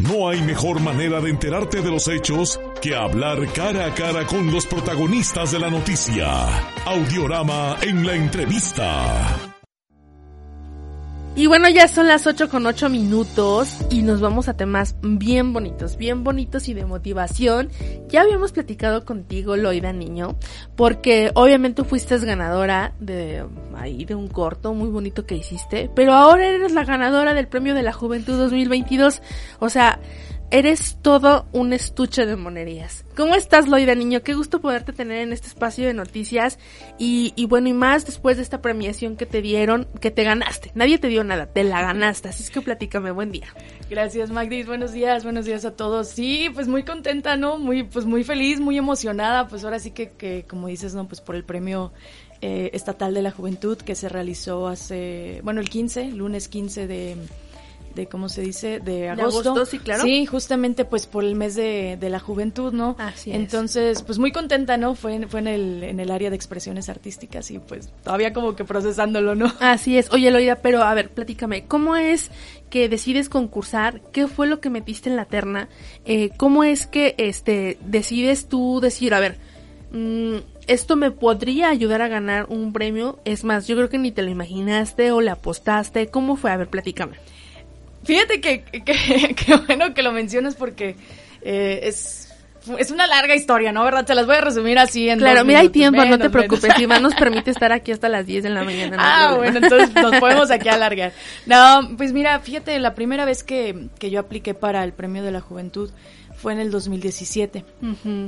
no hay mejor manera de enterarte de los hechos que hablar cara a cara con los protagonistas de la noticia. Audiorama en la entrevista. Y bueno, ya son las 8 con 8 minutos y nos vamos a temas bien bonitos, bien bonitos y de motivación. Ya habíamos platicado contigo, Loida Niño, porque obviamente fuiste ganadora de ahí de un corto muy bonito que hiciste, pero ahora eres la ganadora del Premio de la Juventud 2022. O sea, Eres todo un estuche de monerías. ¿Cómo estás, Loida Niño? Qué gusto poderte tener en este espacio de noticias. Y, y, bueno, y más después de esta premiación que te dieron, que te ganaste. Nadie te dio nada, te la ganaste. Así es que platícame, buen día. Gracias, Magdis. Buenos días, buenos días a todos. Sí, pues muy contenta, ¿no? Muy, pues muy feliz, muy emocionada. Pues ahora sí que, que como dices, ¿no? Pues por el premio eh, estatal de la juventud que se realizó hace, bueno, el 15, lunes 15 de de cómo se dice de agosto. sí claro sí justamente pues por el mes de, de la juventud no Así entonces pues muy contenta no fue fue en el en el área de expresiones artísticas y pues todavía como que procesándolo no así es oye Loida pero a ver platícame cómo es que decides concursar qué fue lo que metiste en la terna eh, cómo es que este decides tú decir a ver mmm, esto me podría ayudar a ganar un premio. Es más, yo creo que ni te lo imaginaste o le apostaste. ¿Cómo fue? A ver, platícame. Fíjate que, que, bueno que lo mencionas porque eh, es es una larga historia, ¿no? ¿Verdad? Se las voy a resumir así en Claro, mira, hay tiempo, no te preocupes. Iván nos permite estar aquí hasta las 10 de la mañana. ah, bueno, entonces nos podemos aquí alargar. No, pues mira, fíjate, la primera vez que, que yo apliqué para el Premio de la Juventud, fue en el 2017.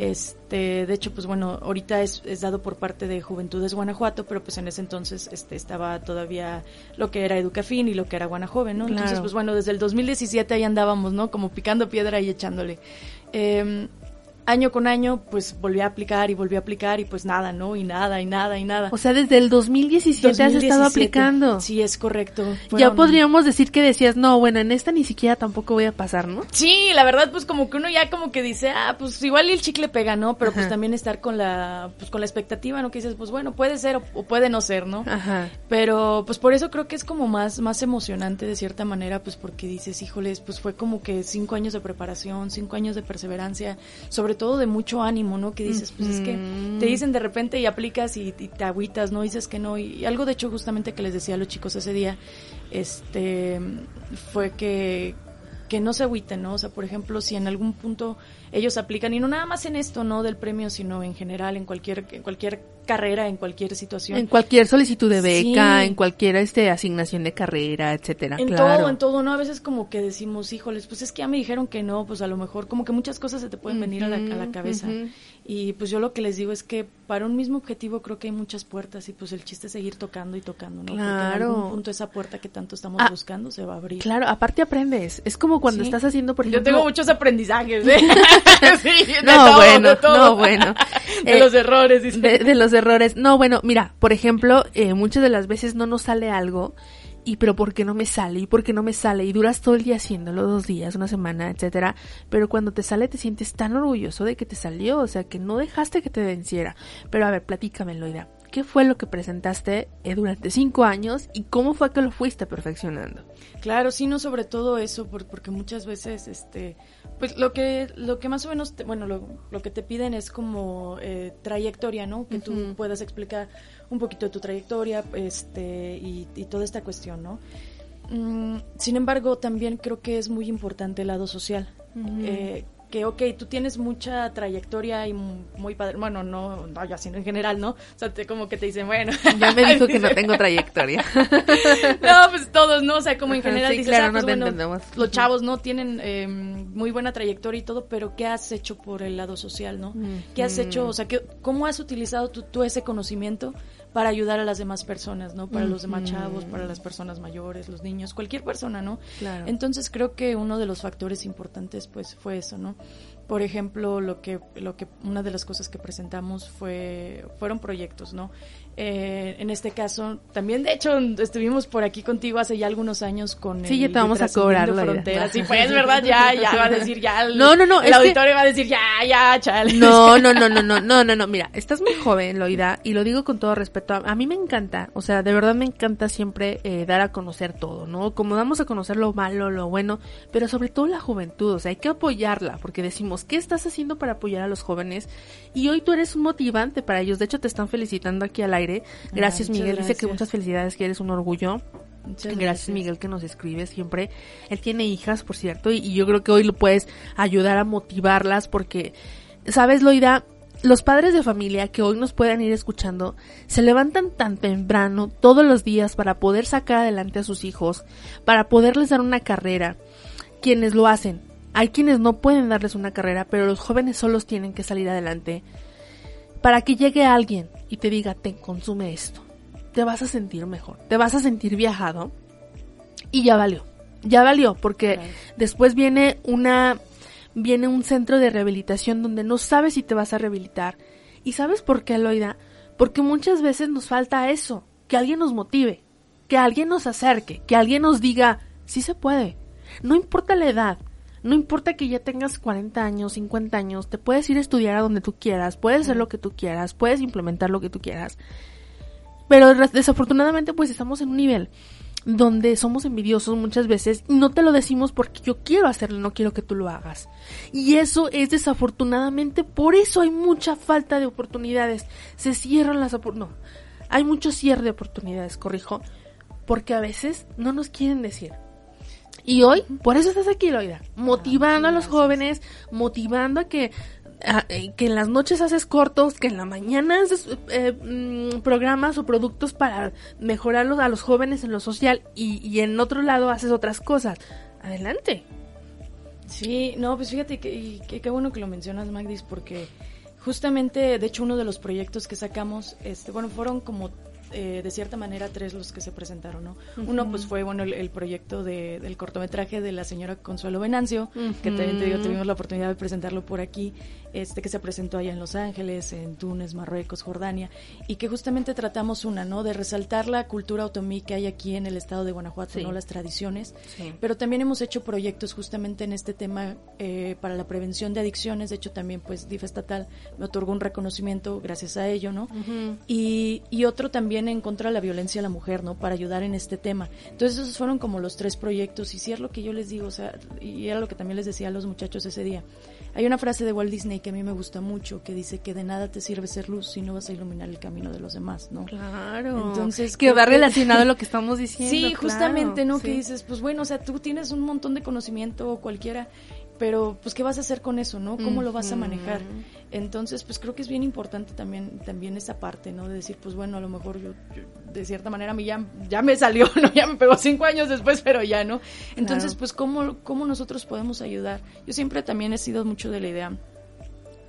Este, de hecho, pues bueno, ahorita es, es, dado por parte de Juventudes Guanajuato, pero pues en ese entonces este estaba todavía lo que era Educafin y lo que era Guanajoven, ¿no? Entonces, pues bueno, desde el 2017 ahí andábamos, ¿no? Como picando piedra y echándole. Eh, año con año, pues volví a aplicar y volví a aplicar y pues nada, ¿no? Y nada, y nada, y nada. O sea, desde el 2017, has estado aplicando. Sí, es correcto. Ya podríamos decir que decías, no, bueno, en esta ni siquiera tampoco voy a pasar, ¿no? Sí, la verdad, pues como que uno ya como que dice, ah, pues igual el chicle pega, ¿no? Pero pues también estar con la, pues con la expectativa, ¿no? Que dices, pues bueno, puede ser o, puede no ser, ¿no? Ajá. Pero pues por eso creo que es como más, más emocionante de cierta manera, pues porque dices, híjoles, pues fue como que cinco años de preparación, cinco años de perseverancia, sobre todo de mucho ánimo, ¿no? Que dices, pues es que te dicen de repente y aplicas y, te agüitas, ¿no? Dices que no. Y, algo de hecho justamente que les decía a los chicos ese día, este, fue que, que no se agüiten, ¿no? O sea, por ejemplo, si en algún punto ellos aplican, y no nada más en esto, ¿no? Del premio, sino en general, en cualquier, en cualquier carrera, en cualquier situación. En cualquier solicitud de beca, en cualquier este, asignación de carrera, etcétera. En todo, en todo, ¿no? A veces como que decimos, híjoles, pues es que ya me dijeron que no, pues a lo mejor como que muchas cosas se te pueden venir a, la, a, la, cabeza. Y pues yo lo que les digo es que para un mismo objetivo creo que hay muchas puertas y pues el chiste es seguir tocando y tocando, ¿no? Claro. Porque en algún punto esa puerta que tanto estamos ah, buscando se va a abrir. Claro, aparte aprendes. Es como cuando estás haciendo, por ejemplo... Yo tengo muchos aprendizajes, ¿eh? sí, de no, todo, bueno, de todo. no, bueno. de los errores. Dice. De, de, los errores. No, bueno, mira, por ejemplo, eh, muchas de las veces no nos sale algo y pero ¿por qué no me sale? ¿Y por qué no me sale? Y duras todo el día haciéndolo, dos días, una semana, etcétera. Pero cuando te sale te sientes tan orgulloso de que te salió, o sea, que no dejaste que te venciera. Pero a ver, platícame, Loida. ¿Qué fue lo que presentaste eh, durante cinco años y cómo fue que lo fuiste perfeccionando? Claro, sí, no sobre todo eso, porque muchas veces, este, pues lo que, lo que más o menos, bueno, lo, lo que te piden es como eh, trayectoria, ¿no? Que tú puedas explicar un poquito de tu trayectoria, este, y, y toda esta cuestión, ¿no? Mm, sin embargo, también creo que es muy importante el lado social. eh, que, ok, tú tienes mucha trayectoria y muy padre, bueno, no, no yo sino en general, ¿no? O sea, te, como que te dicen, bueno. Ya me dijo que no tengo trayectoria. no, pues todos, ¿no? O sea, como en general sí, dices, claro, ah, pues, no te bueno, entendemos. los chavos, ¿no? Tienen eh, muy buena trayectoria y todo, pero ¿qué has hecho por el lado social, ¿no? ¿Qué has hecho? O sea, ¿qué, ¿cómo has utilizado tú, tú ese conocimiento para ayudar a las demás personas, ¿no? Para los demás chavos, para las personas mayores, los niños, cualquier persona, ¿no? Claro. Entonces creo que uno de los factores importantes pues fue eso, ¿no? Por ejemplo, lo que lo que una de las cosas que presentamos fue fueron proyectos, ¿no? Eh, en este caso, también de hecho estuvimos por aquí contigo hace ya algunos años con Sí, ya te vamos a cobrar, Loida. fronteras. Sí, pues, ¿verdad? Ya, ya va a decir ya. el- No, no, no, El es que- auditorio va a decir ya, ya, chale. No, no, no, no, no, no, no, no, mira, estás muy joven, Loida, y lo digo con todo respeto. A, a mí me encanta, o sea, de verdad me encanta siempre eh, dar a conocer todo, ¿no? Como damos a conocer lo malo, lo bueno, pero sobre todo la juventud, o sea, hay que apoyarla, porque decimos, ¿qué estás haciendo para apoyar a los jóvenes? Y hoy tú eres un motivante para ellos, de hecho te están felicitando aquí al aire. Gracias, Miguel, dice que muchas felicidades, que eres un orgullo. Muchas Gracias, Miguel que nos escribe siempre. Él tiene hijas, por cierto, y, y yo creo que hoy lo puedes ayudar a motivarlas porque, ¿sabes, Loida? Los padres de familia que hoy nos puedan ir escuchando se levantan tan temprano todos los días para poder sacar adelante a sus hijos, para poderles dar una carrera. Quienes lo hacen. Hay quienes no pueden darles una carrera, pero los jóvenes solos tienen que salir adelante. Para que llegue alguien y te diga, te consume esto te vas a sentir mejor, te vas a sentir viajado y ya valió, ya valió, porque Claro. después viene una, viene un centro de rehabilitación donde no sabes si te vas a rehabilitar. ¿Y sabes por qué, Loida? Porque muchas veces nos falta eso, que alguien nos motive, que alguien nos acerque, que alguien nos diga, sí se puede, no importa la edad. No importa que ya tengas 40 años, 50 años, te puedes ir a estudiar a donde tú quieras, puedes hacer lo que tú quieras, puedes implementar lo que tú quieras. Pero desafortunadamente pues estamos en un nivel donde somos envidiosos muchas veces y no te lo decimos porque yo quiero hacerlo, no quiero que tú lo hagas. Y eso es desafortunadamente, por eso hay mucha falta de oportunidades. Se cierran las oportunidades. No, hay mucho cierre de oportunidades, corrijo, porque a veces no nos quieren decir. Y hoy, por eso estás aquí, Loida, motivando a los jóvenes, motivando a que, a- eh, que en las noches haces cortos, que en la mañana haces eh, mm, programas o productos para mejorarlos a los jóvenes en lo social y, y en otro lado haces otras cosas. Adelante. Sí, no, pues fíjate que qué bueno que lo mencionas, Magdis, porque justamente, de hecho, uno de los proyectos que sacamos, este, bueno, fueron como eh, de cierta manera tres los que se presentaron, ¿no? Uno pues fue, bueno, el, el proyecto de, del cortometraje de la señora Consuelo Venancio, que también te digo, tuvimos la oportunidad de presentarlo por aquí, este que se presentó allá en Los Ángeles, en Túnez, Marruecos, Jordania, y que justamente tratamos una, ¿no? De resaltar la cultura otomí que hay aquí en el estado de Guanajuato, Sí. ¿no? Las tradiciones, Sí. pero también hemos hecho proyectos justamente en este tema eh, para la prevención de adicciones. De hecho, también pues DIF estatal me otorgó un reconocimiento gracias a ello, ¿no? y, y otro también en contra de la violencia a la mujer, ¿no? Para ayudar en este tema. Entonces esos fueron como los tres proyectos y si es lo que yo les digo, o sea, y era lo que también les decía a los muchachos ese día. Hay una frase de Walt Disney que a mí me gusta mucho que dice que de nada te sirve ser luz si no vas a iluminar el camino de los demás, ¿no? Claro. Entonces, que va relacionado a lo que estamos diciendo. Sí, claro, justamente, ¿no? Que dices, pues bueno, o sea, tú tienes un montón de conocimiento o cualquiera, pero pues qué vas a hacer con eso, ¿no? ¿Cómo lo vas a manejar? Entonces, pues creo que es bien importante también también esa parte, ¿no? De decir, pues bueno, a lo mejor yo, yo, de cierta manera a mí ya, ya me salió, ¿no? Ya me pegó cinco años después, pero ya, ¿no? Entonces, Claro. pues ¿cómo, cómo nosotros podemos ayudar. Yo siempre también he sido mucho de la idea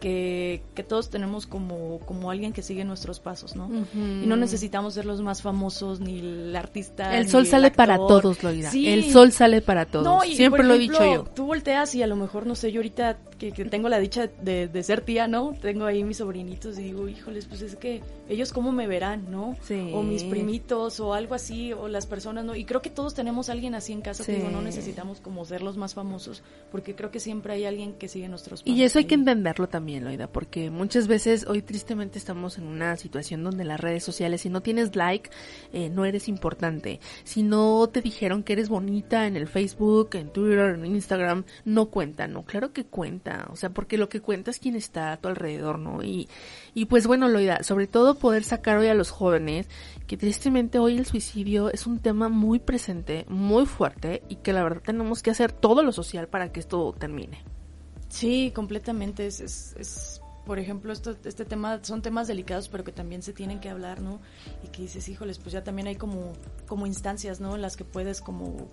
que, que todos tenemos como, como alguien que sigue nuestros pasos, ¿no? Y no necesitamos ser los más famosos, ni el artista. El ni sol sale para todos, Loida. Sí. El sol sale para todos. No, y, Siempre lo he dicho yo. Tú volteas y a lo mejor, no sé, yo ahorita que, que tengo la dicha de, de ser tía, ¿no? Tengo ahí mis sobrinitos y digo, híjoles, pues es que ellos cómo me verán, ¿no? Sí. O mis primitos o algo así, o las personas, ¿no? Y creo que todos tenemos a alguien así en casa, Sí. digo, no necesitamos como ser los más famosos, porque creo que siempre hay alguien que sigue nuestros pasos. Y eso hay que entenderlo también, Loida, porque muchas veces hoy tristemente estamos en una situación donde las redes sociales, si no tienes like, eh, no eres importante. Si no te dijeron que eres bonita en el Facebook, en Twitter, en Instagram, no cuenta, ¿no? Claro que cuenta, o sea, porque lo que cuenta es quién está a tu alrededor, ¿no? Y, y pues bueno, Loida, sobre todo poder sacar hoy a los jóvenes, que tristemente hoy el suicidio es un tema muy presente, muy fuerte, y que la verdad tenemos que hacer todo lo social para que esto termine. Sí, completamente. Es, es, es, por ejemplo, esto, este tema son temas delicados, pero que también se tienen que hablar, ¿no? Y que dices, híjoles, pues ya también hay como, como instancias, ¿no? En las que puedes como,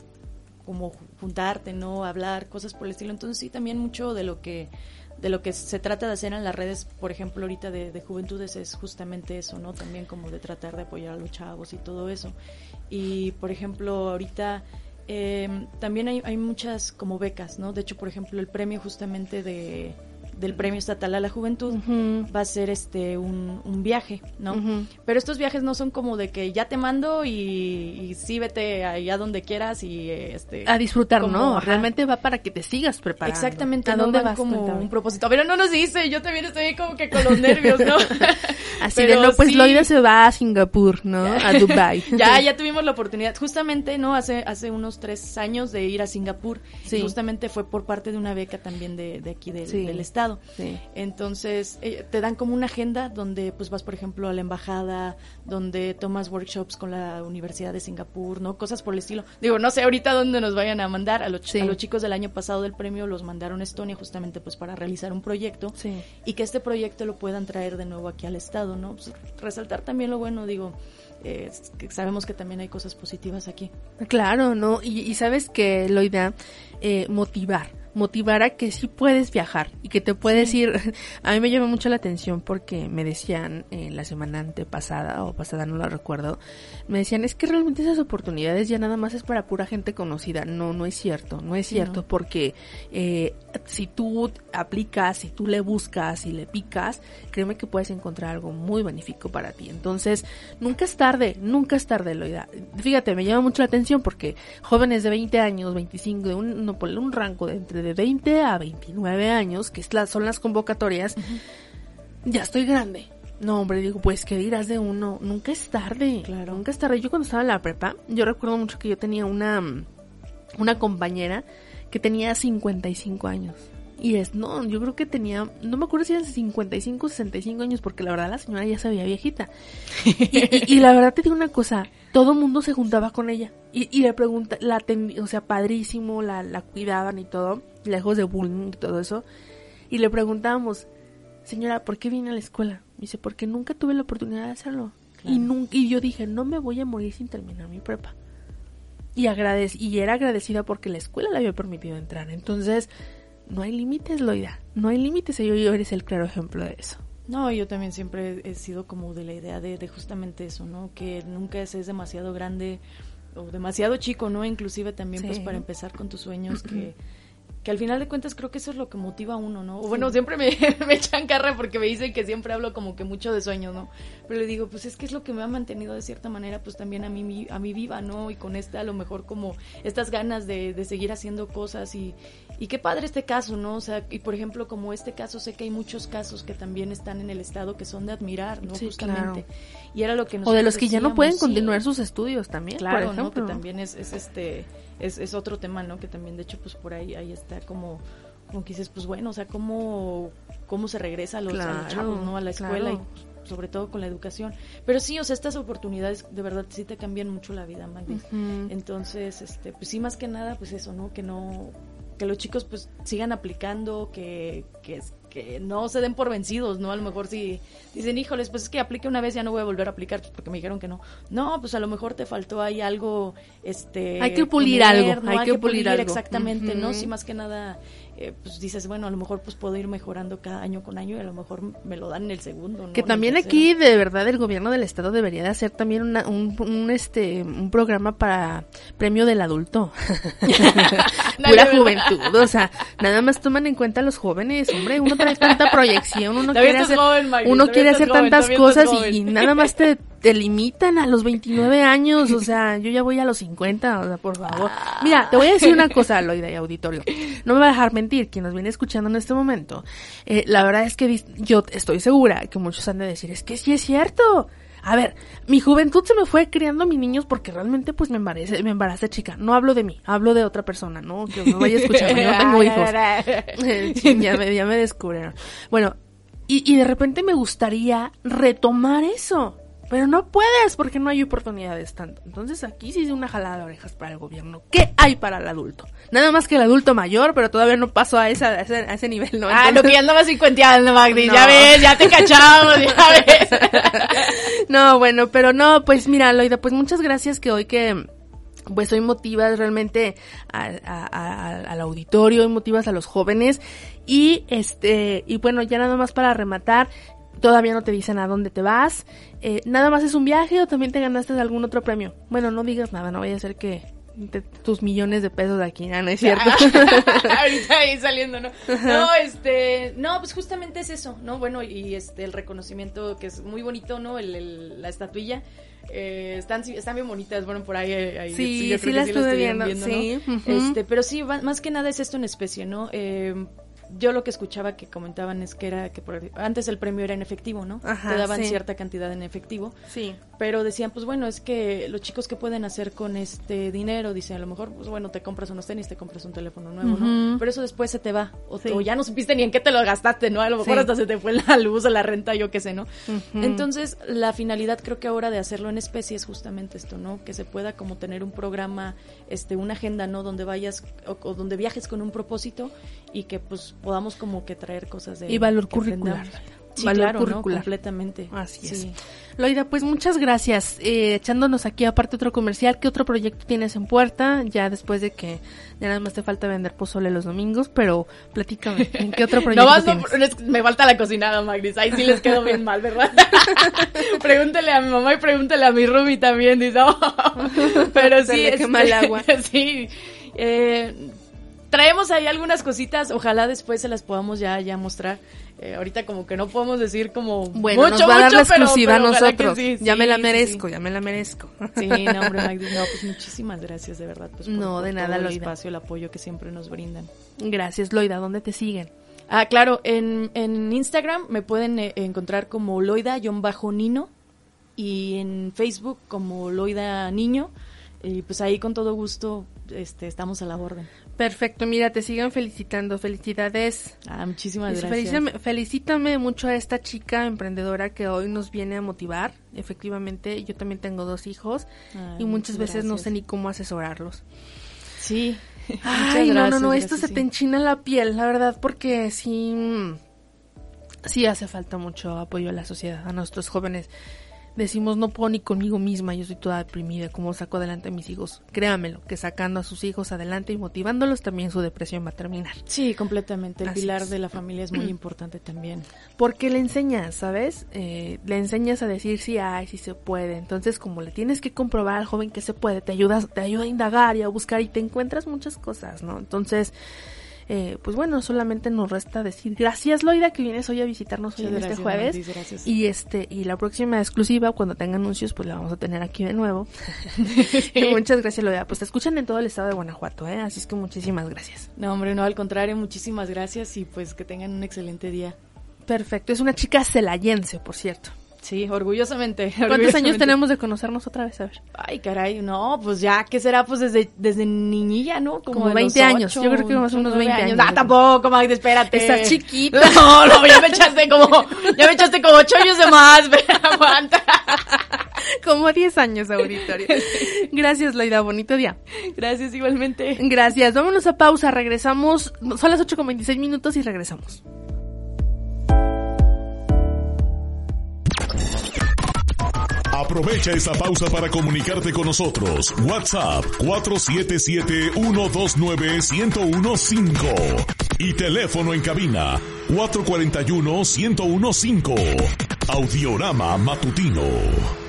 como juntarte, ¿no? Hablar, cosas por el estilo. Entonces sí, también mucho de lo que de lo que se trata de hacer en las redes, por ejemplo, ahorita de, de, juventudes es justamente eso, ¿no? También como de tratar de apoyar a los chavos y todo eso. Y, por ejemplo, ahorita eh, también hay, hay muchas como becas, ¿no? De hecho, por ejemplo, el premio justamente de del Premio Estatal a la Juventud va a ser este un, un viaje, ¿no? Pero estos viajes no son como de que ya te mando y, y sí vete allá donde quieras y este a disfrutar, ¿no? Realmente va para que te sigas preparando. Exactamente, ¿a dónde vas como un propósito? Pero no nos dice, yo también estoy como que con los nervios, ¿no? Así de no, pues Loida se va a Singapur, ¿no? A Dubai. ya, ya tuvimos la oportunidad, justamente, ¿no? Hace hace unos tres años de ir a Singapur. Sí. justamente fue por parte de una beca también de, de aquí del, del estado. Entonces, eh, te dan como una agenda donde pues vas, por ejemplo, a la embajada, donde tomas workshops con la Universidad de Singapur, ¿no? Cosas por el estilo. Digo, no sé ahorita dónde nos vayan a mandar. A, los, los chicos del año pasado del premio los mandaron a Estonia justamente pues para realizar un proyecto y que este proyecto lo puedan traer de nuevo aquí al Estado, ¿no? Pues, resaltar también lo bueno, digo, eh, sabemos que también hay cosas positivas aquí. Claro, ¿no? Y, y sabes que, Loida, eh, motivar motivar a que sí puedes viajar y que te puedes ir. A mí me llama mucho la atención porque me decían en la semana antepasada o pasada, no lo recuerdo, me decían, es que realmente esas oportunidades ya nada más es para pura gente conocida. No, no es cierto, no es cierto porque eh, si tú aplicas, si tú le buscas y le picas, créeme que puedes encontrar algo muy benéfico para ti. Entonces, nunca es tarde, nunca es tarde, Loida. Fíjate, me llama mucho la atención porque jóvenes de 20 años, 25, de un, no, un rango de entre de 20 a 29 años, que son las convocatorias, ya estoy grande. No, hombre, digo, pues, ¿qué dirás de uno? Nunca es tarde. Claro. Nunca es tarde. Yo cuando estaba en la prepa, yo recuerdo mucho que yo tenía una, una compañera que tenía 55 años. Y es, no, yo creo que tenía, no me acuerdo si eran 55 o 65 años, porque la verdad la señora ya se veía viejita. y, y, la verdad te digo una cosa, todo mundo se juntaba con ella. Y, y le pregunta, la o sea, padrísimo, la, la cuidaban y todo, lejos de bullying y todo eso. Y le preguntábamos, señora, ¿por qué viene a la escuela? dice, porque nunca tuve la oportunidad de hacerlo. Y, nunca, y yo dije, no me voy a morir sin terminar mi prepa. Y, agradec y era agradecida porque la escuela le había permitido entrar. Entonces, no hay límites, Loida. No hay límites. Y yo, yo eres el claro ejemplo de eso. No, yo también siempre he sido como de la idea de, de justamente eso, ¿no? Que nunca es demasiado grande o demasiado chico, ¿no? Inclusive también pues para empezar con tus sueños que que al final de cuentas creo que eso es lo que motiva a uno, ¿no? O bueno, siempre me, me, echan carra porque me dicen que siempre hablo como que mucho de sueños, ¿no? Pero le digo, pues es que es lo que me ha mantenido de cierta manera, pues también a mí, a mí viva, ¿no? Y con esta a lo mejor como estas ganas de, de seguir haciendo cosas y, y qué padre este caso, ¿no? O sea, y por ejemplo, como este caso, sé que hay muchos casos que también están en el estado que son de admirar, ¿no? Justamente. Y era lo que O de los que ya no pueden continuar sus estudios también, claro, ¿no? Que también es, es este es, es otro tema, ¿no? Que también, de hecho, pues por ahí, ahí está como, como que dices, pues bueno, o sea, cómo, cómo se regresa a los, chavos, ¿no? A la escuela y sobre todo con la educación. Pero sí, o sea, estas oportunidades de verdad sí te cambian mucho la vida, Magdi. Entonces, este, pues sí, más que nada, pues eso, ¿no? Que no, que los chicos pues sigan aplicando, que, que, que no se den por vencidos, ¿no? A lo mejor si dicen, híjoles, pues es que aplique una vez, ya no voy a volver a aplicar pues, porque me dijeron que no. No, pues a lo mejor te faltó ahí algo, este... Hay que pulir algo, hay, que, pulir, algo. Exactamente, ¿no? Sí, más que nada, eh, pues dices, bueno, a lo mejor pues puedo ir mejorando cada año con año y a lo mejor me lo dan en el segundo, ¿no? Que también aquí, de verdad, el gobierno del estado debería de hacer también un, un, este, un programa para premio del adulto. Pura juventud, o sea, nada más toman en cuenta a los jóvenes, hombre, uno tanta proyección, uno quiere hacer, uno quiere hacer tantas cosas y, nada más te, te limitan a los 29 años, o sea, yo ya voy a los 50, o sea, por favor. Mira, te voy a decir una cosa, Loida y auditorio. No me va a dejar mentir quien nos viene escuchando en este momento. Eh, la verdad es que yo estoy segura que muchos han de decir, es que sí es cierto. A ver, mi juventud se me fue criando a mis niños porque realmente pues me embaracé, me embaracé chica. No hablo de mí, hablo de otra persona, ¿no? Que me vaya a escuchar, yo no tengo hijos. ya, me, ya me descubrieron. Bueno, y, y de repente me gustaría retomar eso. Pero no puedes porque no hay oportunidades tanto. Entonces aquí sí es una jalada de orejas para el gobierno. ¿Qué hay para el adulto? Nada más que el adulto mayor, pero todavía no pasó a, esa, a, ese, nivel, ¿no? ah, lo que ya andaba cincuenteando, Magdi. Ya ves, ya te cachamos, ya ves. no, bueno, pero no, pues mira, Loida, pues muchas gracias que hoy que pues hoy motivas realmente al auditorio, hoy motivas a los jóvenes y este y bueno ya nada más para rematar todavía no te dicen a dónde te vas eh, nada más es un viaje o también te ganaste algún otro premio bueno no digas nada no vaya a ser que tus millones de pesos de aquí, ¿no? es cierto? Ahorita ahí saliendo, ¿no? No, este, no, pues justamente es eso, ¿no? Bueno, y este, el reconocimiento que es muy bonito, ¿no? El, la estatuilla. Eh, están, están bien bonitas, bueno, por ahí, ahí sí, sí, las estuve viendo, sí. este, pero sí, más que nada es esto en especie, ¿no? Eh, yo lo que escuchaba que comentaban es que era que antes el premio era en efectivo, ¿no? Te daban cierta cantidad en efectivo. Sí. Pero decían, pues bueno, es que los chicos que pueden hacer con este dinero, dicen, a lo mejor, pues bueno, te compras unos tenis, te compras un teléfono nuevo, ¿no? Pero eso después se te va. O, ya no supiste ni en qué te lo gastaste, ¿no? A lo mejor hasta se te fue la luz o la renta, yo qué sé, ¿no? Entonces, la finalidad creo que ahora de hacerlo en especie es justamente esto, ¿no? Que se pueda como tener un programa, este, una agenda, ¿no? Donde vayas o donde viajes con un propósito y que pues podamos como que traer cosas de... Y valor curricular. Sí, valor curricular. completamente. Así es. Loida, pues muchas gracias. Eh, echándonos aquí aparte otro comercial, ¿qué otro proyecto tienes en puerta? Ya después de que ya nada más te falta vender pozole los domingos, pero platícame, ¿en qué otro proyecto no, tienes? me falta la cocinada, Magris. Ahí sí les quedó bien mal, ¿verdad? pregúntele a mi mamá y pregúntele a mi Rumi también, dice. pero sí, es mal agua. sí. Eh, traemos ahí algunas cositas, ojalá después se las podamos ya, ya mostrar. Eh, ahorita como que no podemos decir como bueno, mucho, nos va a dar la exclusiva a nosotros. ya me la merezco, ya me la merezco. Sí, no, hombre, Magdi, no, pues muchísimas gracias de verdad. Pues, no, de nada, el espacio, el apoyo que siempre nos brindan. Gracias, Loida. ¿Dónde te siguen? Ah, claro, en, en Instagram me pueden eh, encontrar como Loida-Nino y en Facebook como Loida Niño. Y pues ahí con todo gusto este, estamos a la orden. Perfecto, mira, te siguen felicitando, felicidades. Ah, muchísimas gracias. Felicítame, felicítame, mucho a esta chica emprendedora que hoy nos viene a motivar. Efectivamente, yo también tengo dos hijos y muchas veces no sé ni cómo asesorarlos. Sí. Ay, no, no, no, esto se te enchina la piel, la verdad, porque sí, sí hace falta mucho apoyo a la sociedad, a nuestros jóvenes decimos no puedo ni conmigo misma, yo estoy toda deprimida, ¿cómo saco adelante a mis hijos? Créamelo, que sacando a sus hijos adelante y motivándolos también su depresión va a terminar. Sí, completamente. El pilar de la familia es muy importante también. Porque le enseñas, ¿sabes? Eh, le enseñas a decir sí hay, sí se puede. Entonces, como le tienes que comprobar al joven que se puede, te ayudas, te ayuda a indagar y a buscar y te encuentras muchas cosas, ¿no? Entonces, eh, pues bueno, solamente nos resta decir gracias Loida que vienes hoy a visitarnos hoy en este jueves. y este y la próxima exclusiva cuando tenga anuncios pues la vamos a tener aquí de nuevo. muchas gracias Loida. Pues te escuchan en todo el estado de Guanajuato, ¿eh? Así es que muchísimas gracias. No, hombre, no, al contrario, muchísimas gracias y pues que tengan un excelente día. Perfecto, es una chica celayense, por cierto. Sí, orgullosamente. ¿Cuántos años tenemos de conocernos otra vez? A ver. Ay, caray, no, pues ya, ¿qué será? Pues desde, desde niñilla, ¿no? Como, 20 años. Yo creo que más unos 20 años. Ah, tampoco, Magda, espérate. Estás chiquita. No, no, ya me echaste como, ya me echaste como 8 años de más, aguanta. Como 10 años ahorita. Gracias, Laida, bonito día. Gracias, igualmente. Gracias, vámonos a pausa, regresamos. Son las 8 con 26 minutos y regresamos. Aprovecha esta pausa para comunicarte con nosotros. WhatsApp 477-129-1015 y teléfono en cabina 441-1015. Audiorama Matutino.